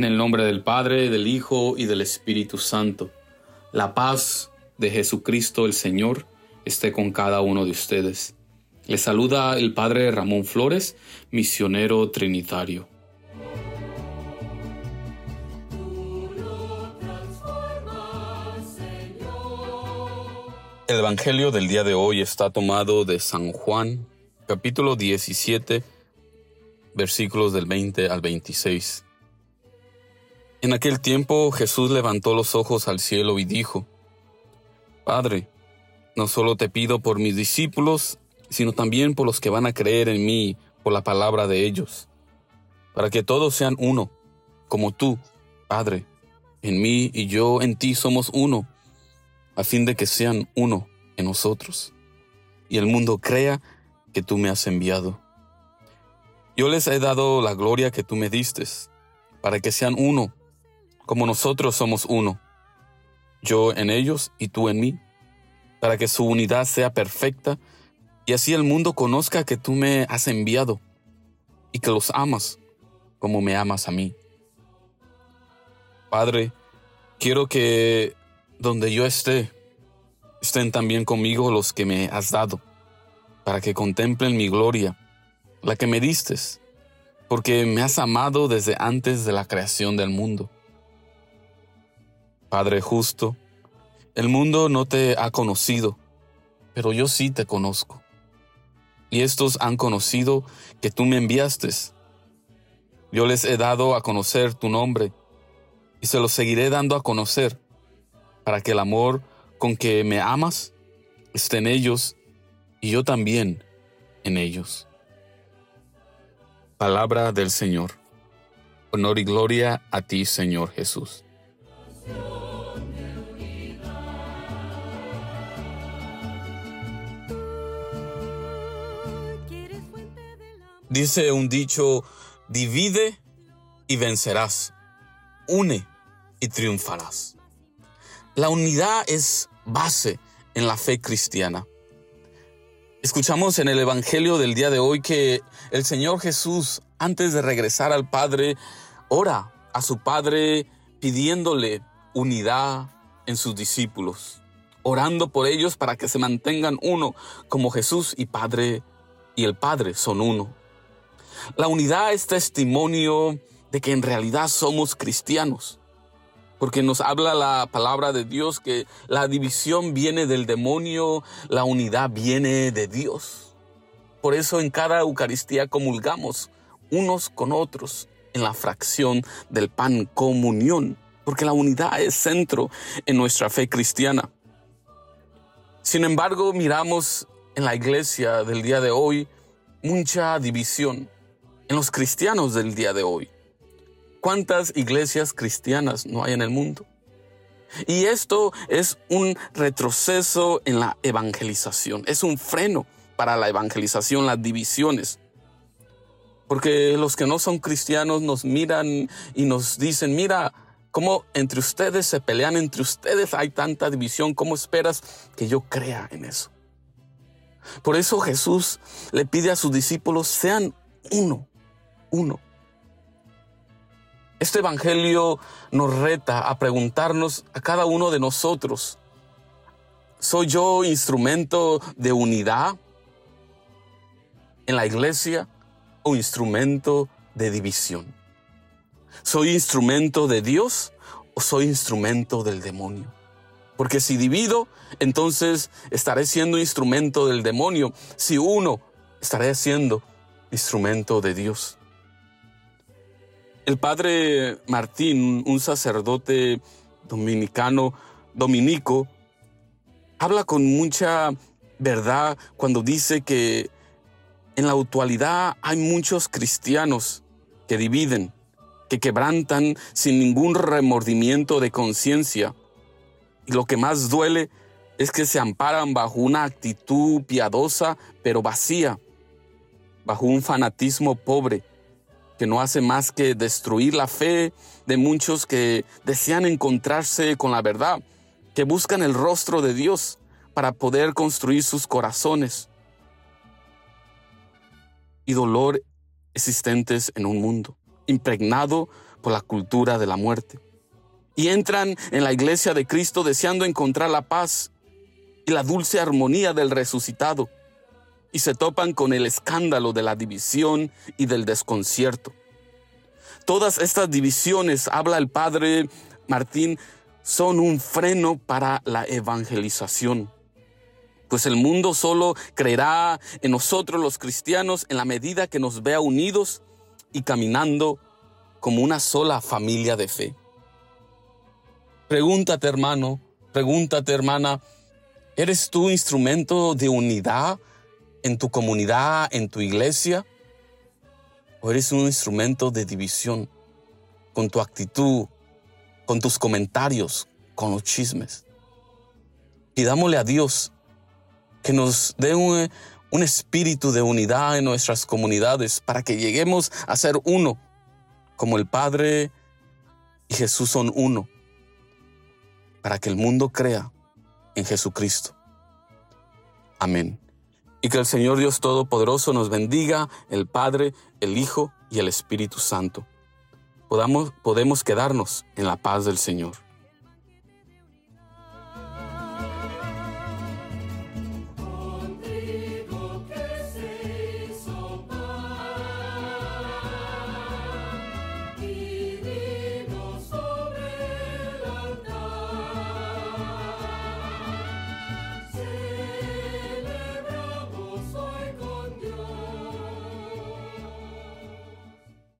En el nombre del Padre, del Hijo y del Espíritu Santo. La paz de Jesucristo el Señor esté con cada uno de ustedes. Les saluda el Padre Ramón Flores, misionero trinitario. El Evangelio del día de hoy está tomado de San Juan, capítulo 17, versículos del 20 al 26. En aquel tiempo Jesús levantó los ojos al cielo y dijo, Padre, no solo te pido por mis discípulos, sino también por los que van a creer en mí por la palabra de ellos, para que todos sean uno, como tú, Padre, en mí y yo en ti somos uno a fin de que sean uno en nosotros, y el mundo crea que tú me has enviado. Yo les he dado la gloria que tú me diste, para que sean uno, como nosotros somos uno, yo en ellos y tú en mí, para que su unidad sea perfecta, y así el mundo conozca que tú me has enviado, y que los amas como me amas a mí. Padre, quiero que donde yo esté, estén también conmigo los que me has dado, para que contemplen mi gloria, la que me diste, porque me has amado desde antes de la creación del mundo. Padre justo, el mundo no te ha conocido, pero yo sí te conozco. Y estos han conocido que tú me enviaste. Yo les he dado a conocer tu nombre, y se lo seguiré dando a conocer para que el amor con que me amas esté en ellos y yo también en ellos. Palabra del Señor. Honor y gloria a ti, Señor Jesús. Dice un dicho, divide y vencerás, une y triunfarás. La unidad es base en la fe cristiana. Escuchamos en el Evangelio del día de hoy que el Señor Jesús, antes de regresar al Padre, ora a su Padre pidiéndole unidad en sus discípulos, orando por ellos para que se mantengan uno, como Jesús y Padre y el Padre son uno. La unidad es testimonio de que en realidad somos cristianos porque nos habla la palabra de Dios que la división viene del demonio, la unidad viene de Dios. Por eso en cada Eucaristía comulgamos unos con otros en la fracción del pan comunión, porque la unidad es centro en nuestra fe cristiana. Sin embargo, miramos en la iglesia del día de hoy mucha división en los cristianos del día de hoy. ¿Cuántas iglesias cristianas no hay en el mundo? Y esto es un retroceso en la evangelización, es un freno para la evangelización, las divisiones. Porque los que no son cristianos nos miran y nos dicen, mira, cómo entre ustedes se pelean, entre ustedes hay tanta división, ¿cómo esperas que yo crea en eso? Por eso Jesús le pide a sus discípulos, sean uno, uno. Este Evangelio nos reta a preguntarnos a cada uno de nosotros, ¿soy yo instrumento de unidad en la iglesia o instrumento de división? ¿Soy instrumento de Dios o soy instrumento del demonio? Porque si divido, entonces estaré siendo instrumento del demonio. Si uno, estaré siendo instrumento de Dios. El padre Martín, un sacerdote dominicano, dominico, habla con mucha verdad cuando dice que en la actualidad hay muchos cristianos que dividen, que quebrantan sin ningún remordimiento de conciencia. Y lo que más duele es que se amparan bajo una actitud piadosa pero vacía, bajo un fanatismo pobre que no hace más que destruir la fe de muchos que desean encontrarse con la verdad, que buscan el rostro de Dios para poder construir sus corazones y dolor existentes en un mundo, impregnado por la cultura de la muerte. Y entran en la iglesia de Cristo deseando encontrar la paz y la dulce armonía del resucitado. Y se topan con el escándalo de la división y del desconcierto. Todas estas divisiones, habla el padre Martín, son un freno para la evangelización. Pues el mundo solo creerá en nosotros los cristianos en la medida que nos vea unidos y caminando como una sola familia de fe. Pregúntate hermano, pregúntate hermana, ¿eres tú instrumento de unidad en tu comunidad, en tu iglesia? ¿O eres un instrumento de división con tu actitud, con tus comentarios, con los chismes? Pidámosle a Dios que nos dé un, un espíritu de unidad en nuestras comunidades para que lleguemos a ser uno, como el Padre y Jesús son uno, para que el mundo crea en Jesucristo. Amén. Y que el Señor Dios Todopoderoso nos bendiga, el Padre, el Hijo y el Espíritu Santo. Podamos, podemos quedarnos en la paz del Señor.